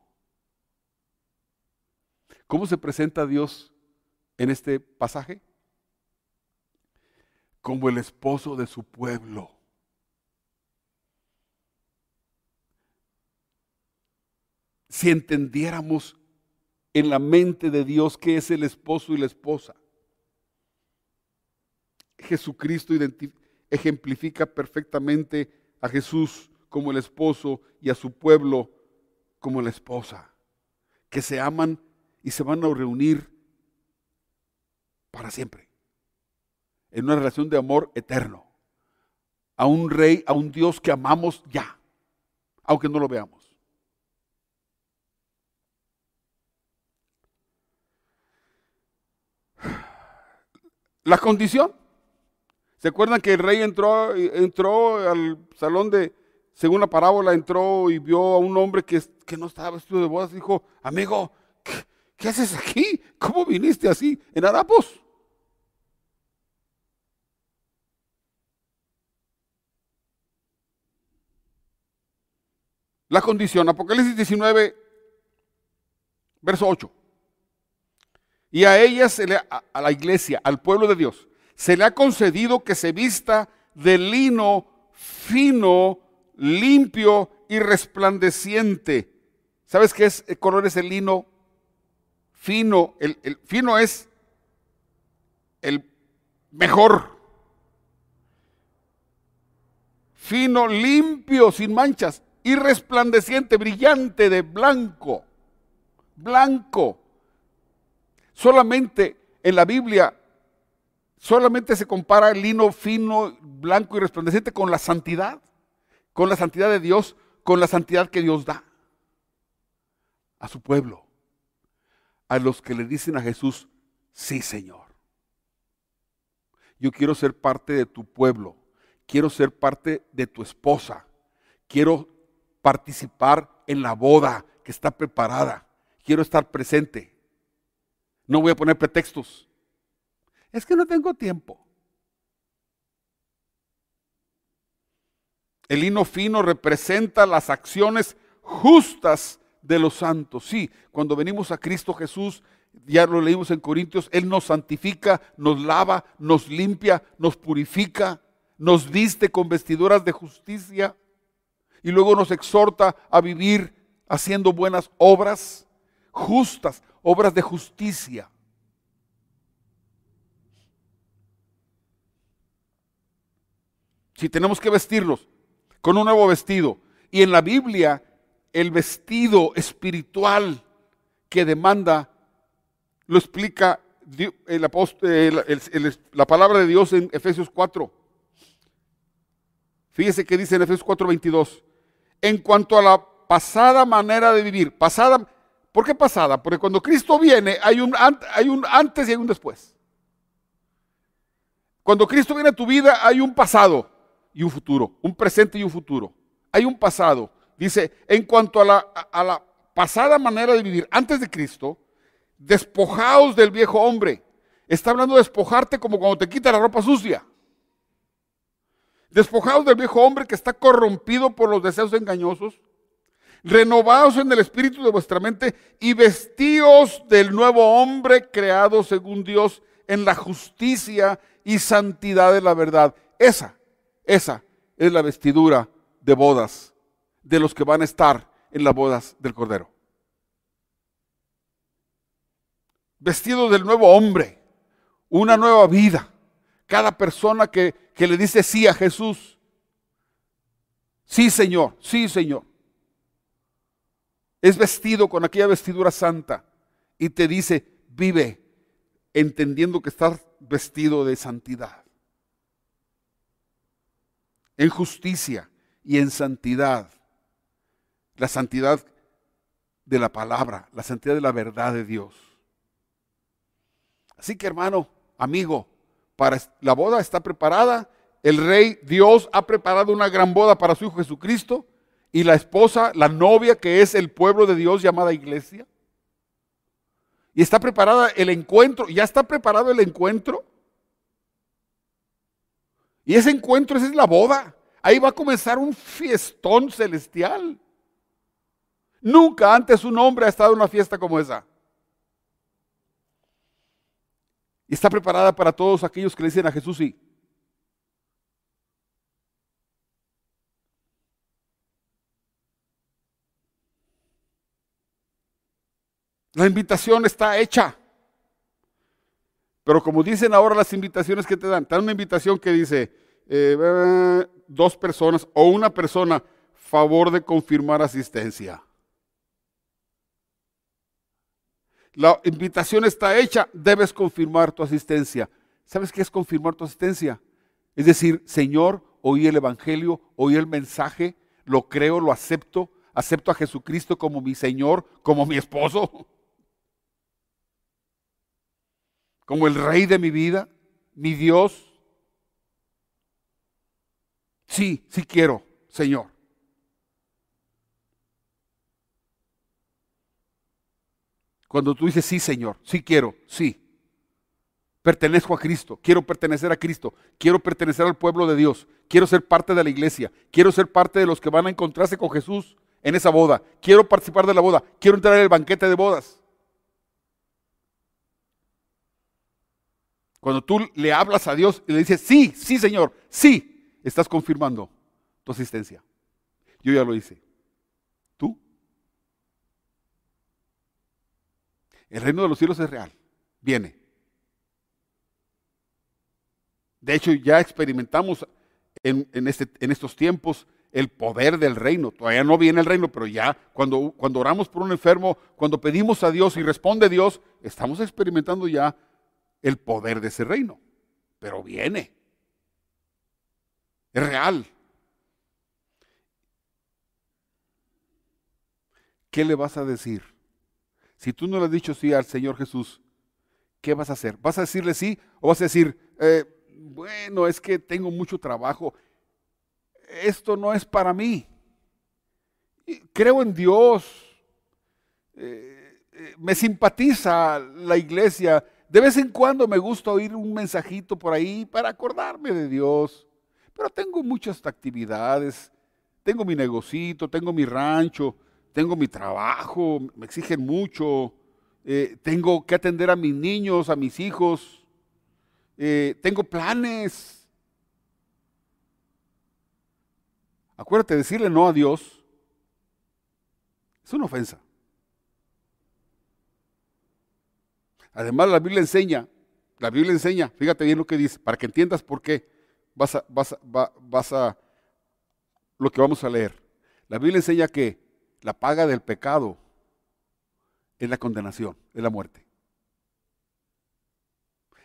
¿Cómo se presenta Dios en este pasaje? Como el esposo de su pueblo. Si entendiéramos en la mente de Dios qué es el esposo y la esposa, Jesucristo ejemplifica perfectamente a Jesús como el esposo y a su pueblo como la esposa, que se aman y se van a reunir para siempre, en una relación de amor eterno, a un rey, a un Dios que amamos ya, aunque no lo veamos. La condición ¿Se acuerdan que el rey entró, entró al salón de, según la parábola, entró y vio a un hombre que, que no estaba vestido de bodas? Dijo, amigo, ¿qué, haces aquí? ¿Cómo viniste así en harapos? La condición, Apocalipsis 19, verso 8. Y a ella, se le, a la iglesia, al pueblo de Dios, se le ha concedido que se vista de lino fino, limpio y resplandeciente. ¿Sabes qué es, el color es el lino fino? El, el fino es el mejor. Fino, limpio, sin manchas y resplandeciente, brillante, de blanco. Blanco. Solamente en la Biblia solamente se compara el lino fino, blanco y resplandeciente con la santidad, con la santidad de Dios, con la santidad que Dios da a su pueblo, a los que le dicen a Jesús, sí Señor. Yo quiero ser parte de tu pueblo, quiero ser parte de tu esposa, quiero participar en la boda que está preparada, quiero estar presente. No voy a poner pretextos. Es que no tengo tiempo. El lino fino representa las acciones justas de los santos. Sí, cuando venimos a Cristo Jesús, ya lo leímos en Corintios, Él nos santifica, nos lava, nos limpia, nos purifica, nos viste con vestiduras de justicia y luego nos exhorta a vivir haciendo buenas obras justas, obras de justicia. si tenemos que vestirnos con un nuevo vestido. Y en la Biblia, el vestido espiritual que demanda lo explica el la palabra de Dios en Efesios 4. Fíjese que dice en Efesios 4:22. En cuanto a la pasada manera de vivir, pasada, ¿por qué pasada? Porque cuando Cristo viene hay un, hay un antes y hay un después. Cuando Cristo viene a tu vida hay un pasado y un futuro, un presente y un futuro. Hay un pasado. Dice, en cuanto a la, a la pasada manera de vivir antes de Cristo, despojaos del viejo hombre. Está hablando de despojarte como cuando te quita la ropa sucia. Despojaos del viejo hombre que está corrompido por los deseos engañosos. Renovaos en el espíritu de vuestra mente y vestíos del nuevo hombre creado según Dios en la justicia y santidad de la verdad. Esa esa es la vestidura de bodas de los que van a estar en las bodas del Cordero. Vestido del nuevo hombre, una nueva vida. Cada persona que, que le dice sí a Jesús. Sí, Señor, sí, Señor. Es vestido con aquella vestidura santa y te dice, vive entendiendo que estás vestido de santidad en justicia y en santidad. La santidad de la palabra, la santidad de la verdad de Dios. Así que hermano, amigo, la boda está preparada. El rey Dios ha preparado una gran boda para su Hijo Jesucristo y la esposa, la novia que es el pueblo de Dios llamada iglesia. Y está preparada el encuentro, ya está preparado el encuentro. Y ese encuentro, esa es la boda. Ahí va a comenzar un fiestón celestial. Nunca antes un hombre ha estado en una fiesta como esa. Y está preparada para todos aquellos que le dicen a Jesús sí. La invitación está hecha. Pero como dicen ahora las invitaciones que te dan, te dan una invitación que dice eh, dos personas o una persona, favor de confirmar asistencia. La invitación está hecha, debes confirmar tu asistencia. ¿Sabes qué es confirmar tu asistencia? Es decir, Señor, oí el Evangelio, oí el mensaje, lo creo, lo acepto, acepto a Jesucristo como mi Señor, como mi esposo. como el rey de mi vida, mi Dios. Sí, sí quiero, Señor. Cuando tú dices, sí, Señor, sí quiero, sí. Pertenezco a Cristo, quiero pertenecer a Cristo, quiero pertenecer al pueblo de Dios, quiero ser parte de la iglesia, quiero ser parte de los que van a encontrarse con Jesús en esa boda, quiero participar de la boda, quiero entrar en el banquete de bodas. Cuando tú le hablas a Dios y le dices, sí, sí Señor, sí, estás confirmando tu asistencia. Yo ya lo hice. ¿Tú? El reino de los cielos es real. Viene. De hecho, ya experimentamos en, este, en estos tiempos el poder del reino. Todavía no viene el reino, pero ya cuando, cuando oramos por un enfermo, cuando pedimos a Dios y responde Dios, estamos experimentando ya el poder de ese reino, pero viene. Es real. ¿Qué le vas a decir? Si tú no le has dicho sí al Señor Jesús, ¿qué vas a hacer? ¿Vas a decirle sí o vas a decir, eh, bueno, es que tengo mucho trabajo, esto no es para mí? Creo en Dios, eh, eh, me simpatiza la iglesia, de vez en cuando me gusta oír un mensajito por ahí para acordarme de Dios. Pero tengo muchas actividades. Tengo mi negocito, tengo mi rancho, tengo mi trabajo, me exigen mucho. Eh, tengo que atender a mis niños, a mis hijos. Eh, tengo planes. Acuérdate, decirle no a Dios es una ofensa. Además, la Biblia enseña, la Biblia enseña, fíjate bien lo que dice, para que entiendas por qué vas a, vas vas a lo que vamos a leer. La Biblia enseña que la paga del pecado es la condenación, es la muerte.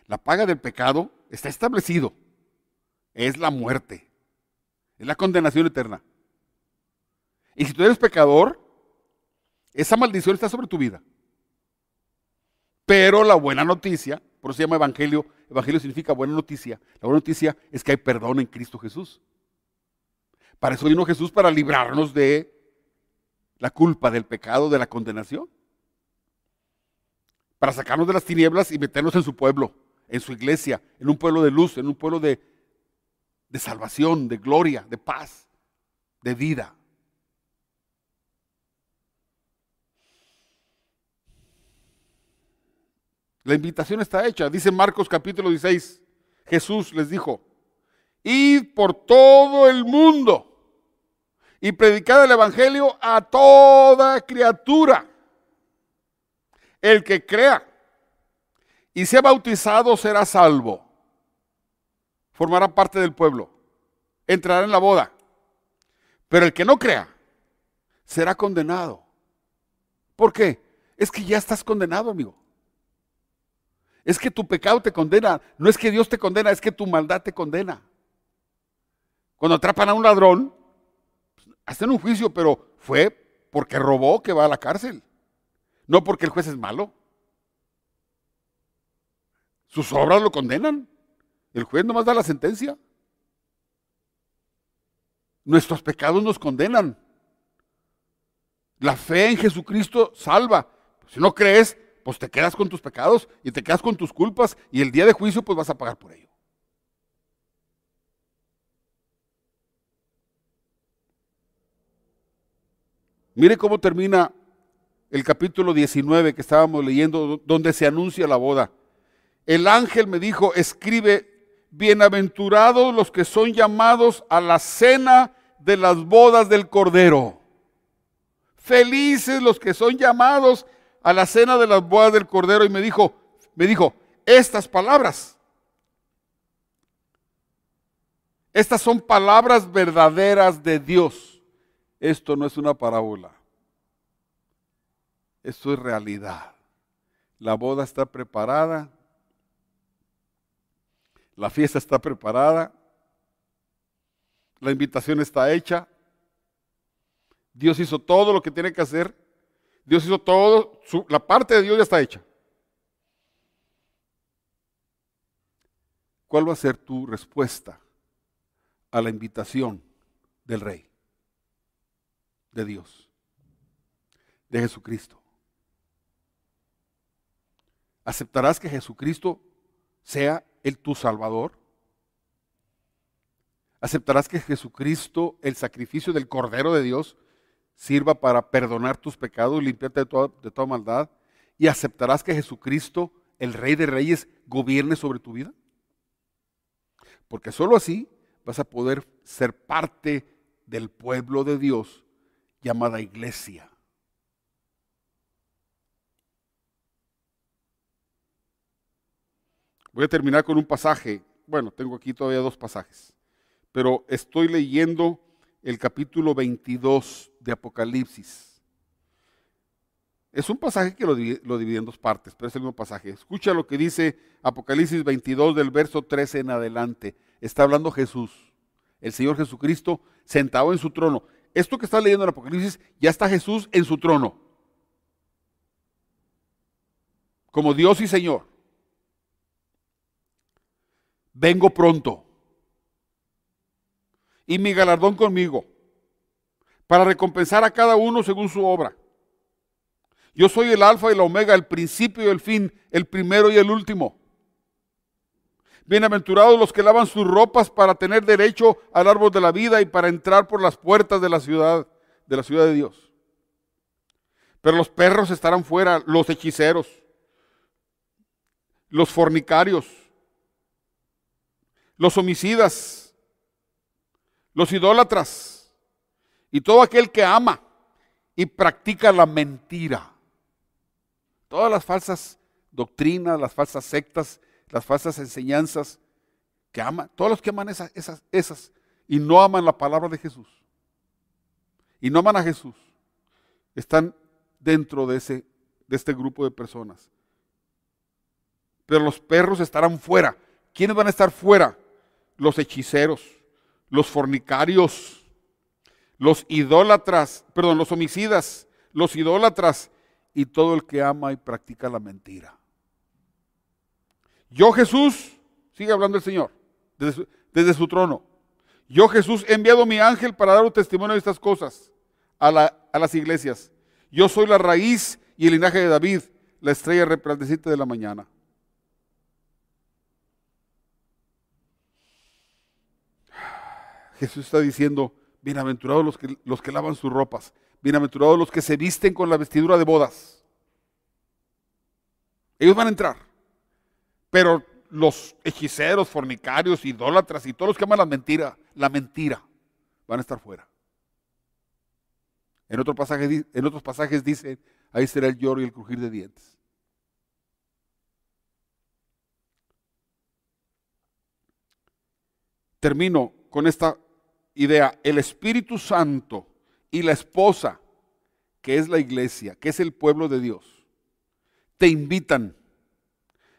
La paga del pecado está establecido, es la muerte, es la condenación eterna. Y si tú eres pecador, esa maldición está sobre tu vida. Pero la buena noticia, por eso se llama evangelio, evangelio significa buena noticia. La buena noticia es que hay perdón en Cristo Jesús. Para eso vino Jesús, para librarnos de la culpa, del pecado, de la condenación. Para sacarnos de las tinieblas y meternos en su pueblo, en su iglesia, en un pueblo de luz, en un pueblo de, de salvación, de gloria, de paz, de vida. La invitación está hecha. Dice Marcos capítulo 16. Jesús les dijo, id por todo el mundo y predicad el Evangelio a toda criatura. El que crea y sea bautizado será salvo. Formará parte del pueblo. Entrará en la boda. Pero el que no crea será condenado. ¿Por qué? Es que ya estás condenado, amigo. Es que tu pecado te condena. No es que Dios te condena, es que tu maldad te condena. Cuando atrapan a un ladrón, hacen un juicio, pero fue porque robó que va a la cárcel. No porque el juez es malo. Sus obras lo condenan. El juez nomás da la sentencia. Nuestros pecados nos condenan. La fe en Jesucristo salva. Si no crees, pues te quedas con tus pecados y te quedas con tus culpas y el día de juicio pues vas a pagar por ello. Mire cómo termina el capítulo 19 que estábamos leyendo, donde se anuncia la boda. el ángel me dijo, escribe, bienaventurados los que son llamados a la cena de las bodas del Cordero. Felices los que son llamados a la cena de las bodas del Cordero. Y me dijo, me dijo, estas palabras. Estas son palabras verdaderas de Dios. Esto no es una parábola. Esto es realidad. La boda está preparada. La fiesta está preparada. La invitación está hecha. Dios hizo todo lo que tiene que hacer. Dios hizo todo. la parte de Dios ya está hecha. ¿Cuál va a ser tu respuesta a la invitación del Rey? De Dios. De Jesucristo. ¿Aceptarás que Jesucristo sea el tu Salvador? ¿Aceptarás que Jesucristo, el sacrificio del Cordero de Dios, sirva para perdonar tus pecados y limpiarte de toda, de toda maldad? ¿Y aceptarás que Jesucristo, el Rey de Reyes, gobierne sobre tu vida? Porque sólo así vas a poder ser parte del pueblo de Dios llamada iglesia. Voy a terminar con un pasaje. Bueno, tengo aquí todavía dos pasajes. Pero estoy leyendo el capítulo 22 de Apocalipsis. Es un pasaje que lo, divide en dos partes, pero es el mismo pasaje. Escucha lo que dice Apocalipsis 22 del verso 13 en adelante. Está hablando Jesús, el Señor Jesucristo, sentado en su trono. Esto que está leyendo en Apocalipsis, ya está Jesús en su trono. Como Dios y Señor vengo pronto. Y mi galardón conmigo, para recompensar a cada uno según su obra. Yo soy el alfa y la omega, el principio y el fin, el primero y el último. Bienaventurados los que lavan sus ropas para tener derecho al árbol de la vida y para entrar por las puertas de la ciudad, de la ciudad de Dios. Pero los perros estarán fuera, los hechiceros, los fornicarios, los homicidas, los idólatras y todo aquel que ama y practica la mentira. Todas las falsas doctrinas, las falsas sectas, las falsas enseñanzas que aman, todos los que aman esas, esas, esas y no aman la palabra de Jesús y no aman a Jesús, están dentro de, ese, de este grupo de personas. Pero los perros estarán fuera. ¿Quiénes van a estar fuera? los hechiceros, los fornicarios, los idólatras, perdón, los homicidas, los idólatras y todo el que ama y practica la mentira. Yo Jesús, sigue hablando el Señor, desde su, trono, yo Jesús he enviado mi ángel para dar un testimonio de estas cosas a, las iglesias. Yo soy la raíz y el linaje de David, la estrella resplandeciente de la mañana. Jesús está diciendo, bienaventurados los que lavan sus ropas, bienaventurados los que se visten con la vestidura de bodas. Ellos van a entrar. Pero los hechiceros, fornicarios, idólatras y todos los que aman la mentira, la mentira, van a estar fuera. En, en otros pasajes dice, ahí será el lloro y el crujir de dientes. Termino con esta idea, el Espíritu Santo y la esposa, que es la iglesia, que es el pueblo de Dios, te invitan.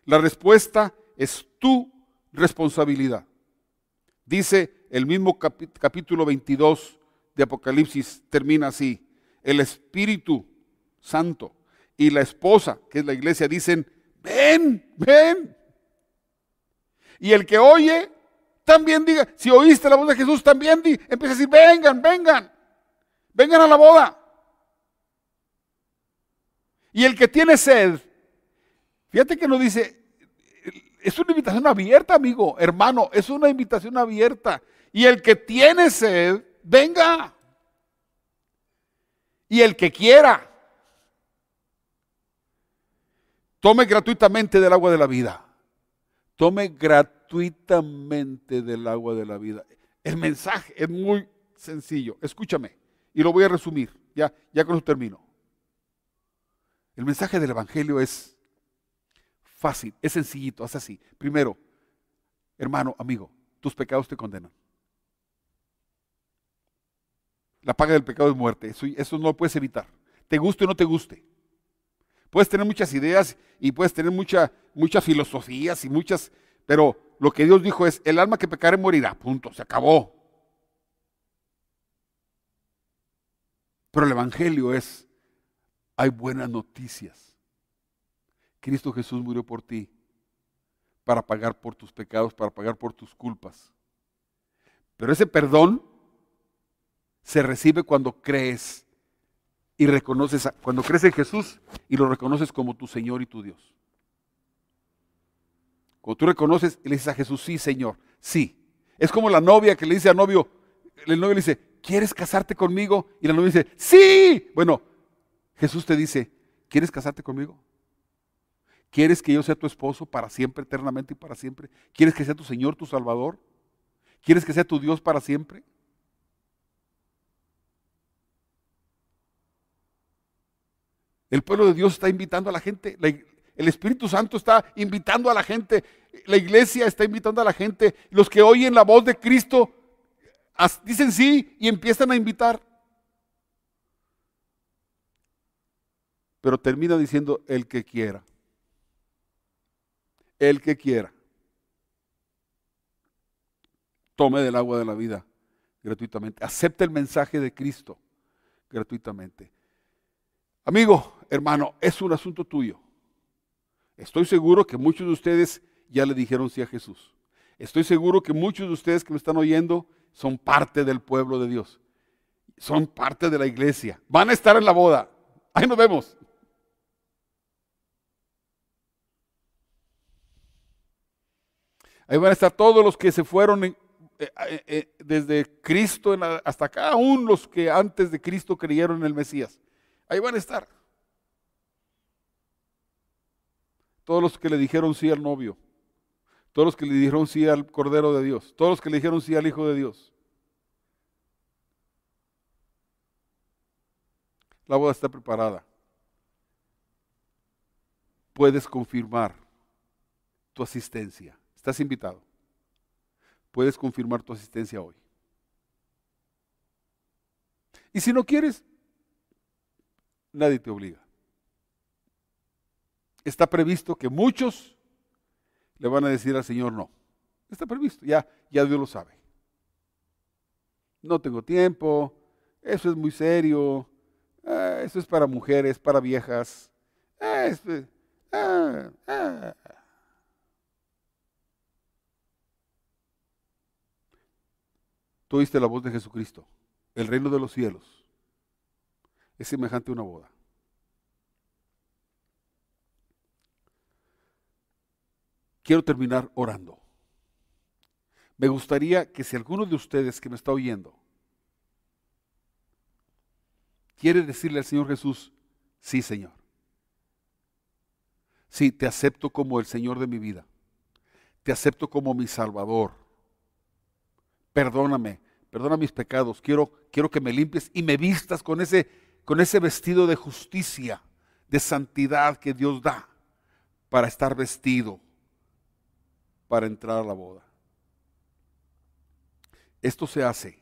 La respuesta es tu responsabilidad. Dice el mismo capítulo 22 de Apocalipsis, termina así. El Espíritu Santo y la esposa, que es la iglesia, dicen, ven, ven. Y el que oye también diga, si oíste la voz de Jesús, también empieza a decir, vengan, vengan, vengan a la boda. Y el que tiene sed, fíjate que no dice, es una invitación abierta, amigo, hermano, es una invitación abierta. Y el que tiene sed, venga. Y el que quiera, tome gratuitamente del agua de la vida. Tome gratuitamente del agua de la vida. El mensaje es muy sencillo. Escúchame y lo voy a resumir. Ya, ya con eso termino. El mensaje del Evangelio es fácil, es sencillito, es así. Primero, hermano, amigo, tus pecados te condenan. La paga del pecado es muerte, eso, eso no lo puedes evitar. Te guste o no te guste. Puedes tener muchas ideas y puedes tener mucha, muchas filosofías y muchas, pero lo que Dios dijo es, el alma que pecare morirá, punto, se acabó. Pero el Evangelio es, hay buenas noticias. Cristo Jesús murió por ti para pagar por tus pecados, para pagar por tus culpas. Pero ese perdón se recibe cuando crees y reconoces, cuando crees en Jesús y lo reconoces como tu Señor y tu Dios. Cuando tú reconoces y le dices a Jesús, sí, Señor, sí. Es como la novia que le dice al novio, el novio le dice, ¿quieres casarte conmigo? Y la novia dice, sí. Bueno, Jesús te dice, ¿quieres casarte conmigo? ¿Quieres que yo sea tu esposo para siempre, eternamente y para siempre? ¿Quieres que sea tu Señor, tu Salvador? ¿Quieres que sea tu Dios para siempre? El pueblo de Dios está invitando a la gente. el Espíritu Santo está invitando a la gente. La iglesia está invitando a la gente. Los que oyen la voz de Cristo dicen sí y empiezan a invitar. Pero termina diciendo el que quiera. El que quiera. Tome del agua de la vida gratuitamente. Acepte el mensaje de Cristo gratuitamente. Amigo, hermano, es un asunto tuyo. Estoy seguro que muchos de ustedes ya le dijeron sí a Jesús. Estoy seguro que muchos de ustedes que me están oyendo son parte del pueblo de Dios. Son parte de la iglesia. Van a estar en la boda. Ahí nos vemos. Ahí van a estar todos los que se fueron eh, eh, eh, desde Cristo hasta acá, aún los que antes de Cristo creyeron en el Mesías. Ahí van a estar. Todos los que le dijeron sí al novio. Todos los que le dijeron sí al Cordero de Dios. Todos los que le dijeron sí al Hijo de Dios. La boda está preparada. Puedes confirmar tu asistencia. Estás invitado. Puedes confirmar tu asistencia hoy. Y si no quieres, nadie te obliga. Está previsto que muchos le van a decir al Señor no. Está previsto, ya, ya Dios lo sabe. No tengo tiempo, eso es muy serio, ah, eso es para mujeres, para viejas. Ah, ah, Tú oíste la voz de Jesucristo, el reino de los cielos es semejante a una boda. Quiero terminar orando. Me gustaría que si alguno de ustedes que me está oyendo quiere decirle al Señor Jesús, sí Señor, sí, te acepto como el Señor de mi vida, te acepto como mi Salvador, perdóname, perdona mis pecados, quiero, quiero que me limpies y me vistas con ese con ese vestido de justicia, de santidad que Dios da para estar vestido, para entrar a la boda. Esto se hace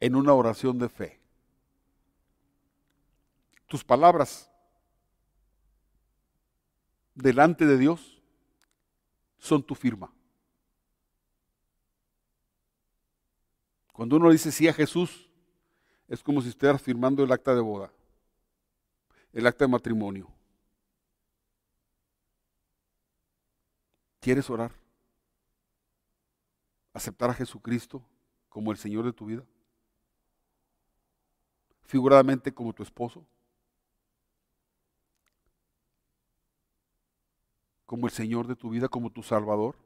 en una oración de fe. Tus palabras delante de Dios son tu firma. Cuando uno dice sí a Jesús, es como si estuvieras firmando el acta de boda, el acta de matrimonio. ¿Quieres orar? ¿Aceptar a Jesucristo como el Señor de tu vida? Figuradamente como tu esposo. Como el Señor de tu vida, como tu Salvador.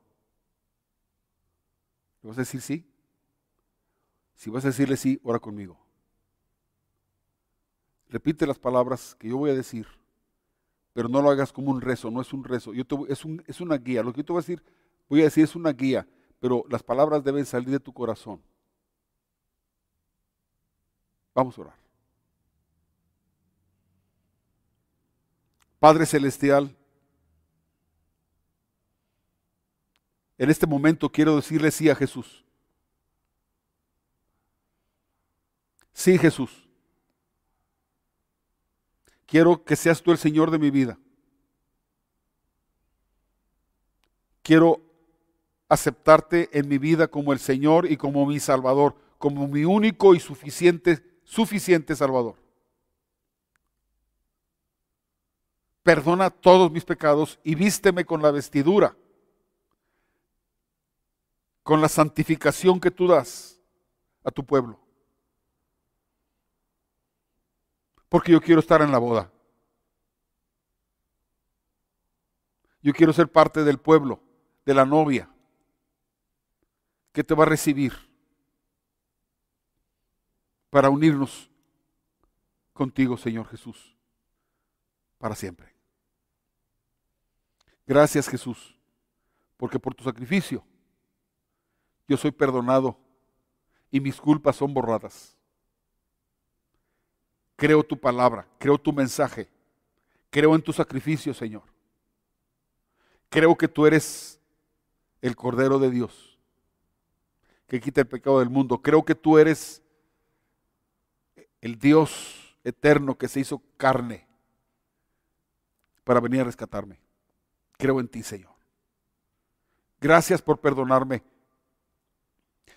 ¿Le vas a decir sí? Si vas a decirle sí, ora conmigo. Repite las palabras que yo voy a decir, pero no lo hagas como un rezo, no es un rezo. Yo es, es una guía. Lo que yo te voy a decir, voy a decir, es una guía, pero las palabras deben salir de tu corazón. Vamos a orar. Padre Celestial, en este momento quiero decirle sí a Jesús. Sí, Jesús. Quiero que seas tú el Señor de mi vida. Quiero aceptarte en mi vida como el Señor y como mi Salvador, como mi único y suficiente, suficiente Salvador. Perdona todos mis pecados y vísteme con la vestidura, con la santificación que tú das a tu pueblo. Porque yo quiero estar en la boda. Yo quiero ser parte del pueblo de la novia que te va a recibir para unirnos contigo, Señor Jesús, para siempre. Gracias Jesús, porque por tu sacrificio yo soy perdonado y mis culpas son borradas. Creo tu palabra, creo tu mensaje, creo en tu sacrificio, Señor. Creo que tú eres el Cordero de Dios, que quita el pecado del mundo. Creo que tú eres el Dios eterno que se hizo carne para venir a rescatarme. Creo en ti, Señor. Gracias por perdonarme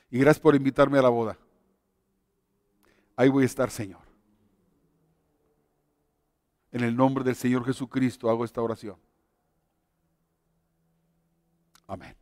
y gracias por invitarme a la boda. Ahí voy a estar, Señor. En el nombre del Señor Jesucristo hago esta oración. Amén.